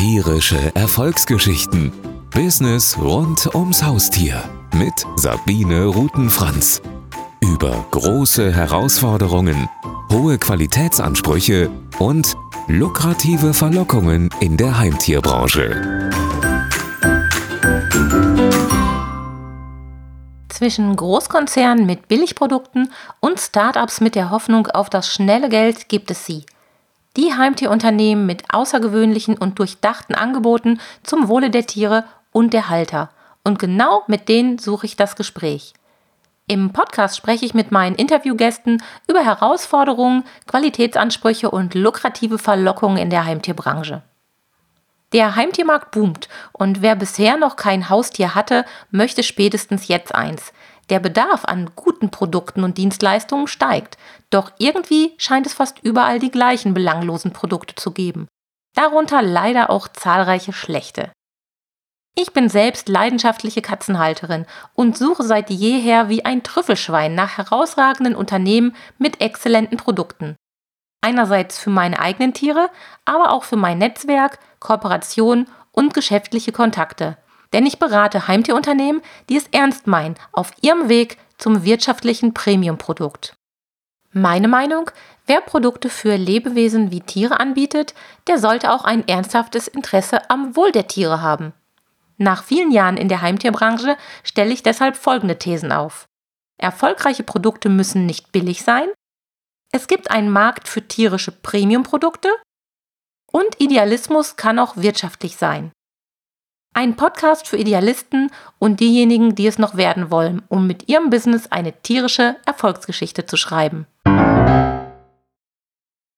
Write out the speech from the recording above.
Tierische Erfolgsgeschichten. Business rund ums Haustier mit Sabine Rutenfranz. Über große Herausforderungen, hohe Qualitätsansprüche und lukrative Verlockungen in der Heimtierbranche. Zwischen Großkonzernen mit Billigprodukten und Startups mit der Hoffnung auf das schnelle Geld gibt es sie – die Heimtierunternehmen mit außergewöhnlichen und durchdachten Angeboten zum Wohle der Tiere und der Halter. Und genau mit denen suche ich das Gespräch. Im Podcast spreche ich mit meinen Interviewgästen über Herausforderungen, Qualitätsansprüche und lukrative Verlockungen in der Heimtierbranche. Der Heimtiermarkt boomt und wer bisher noch kein Haustier hatte, möchte spätestens jetzt eins. Der Bedarf an guten Produkten und Dienstleistungen steigt, doch irgendwie scheint es fast überall die gleichen belanglosen Produkte zu geben. Darunter leider auch zahlreiche schlechte. Ich bin selbst leidenschaftliche Katzenhalterin und suche seit jeher wie ein Trüffelschwein nach herausragenden Unternehmen mit exzellenten Produkten. Einerseits für meine eigenen Tiere, aber auch für mein Netzwerk, Kooperation und geschäftliche Kontakte denn ich berate Heimtierunternehmen, die es ernst meinen, auf ihrem Weg zum wirtschaftlichen Premiumprodukt. Meine Meinung, wer Produkte für Lebewesen wie Tiere anbietet, der sollte auch ein ernsthaftes Interesse am Wohl der Tiere haben. Nach vielen Jahren in der Heimtierbranche stelle ich deshalb folgende Thesen auf. Erfolgreiche Produkte müssen nicht billig sein. Es gibt einen Markt für tierische Premiumprodukte. Und Idealismus kann auch wirtschaftlich sein. Ein Podcast für Idealisten und diejenigen, die es noch werden wollen, um mit ihrem Business eine tierische Erfolgsgeschichte zu schreiben.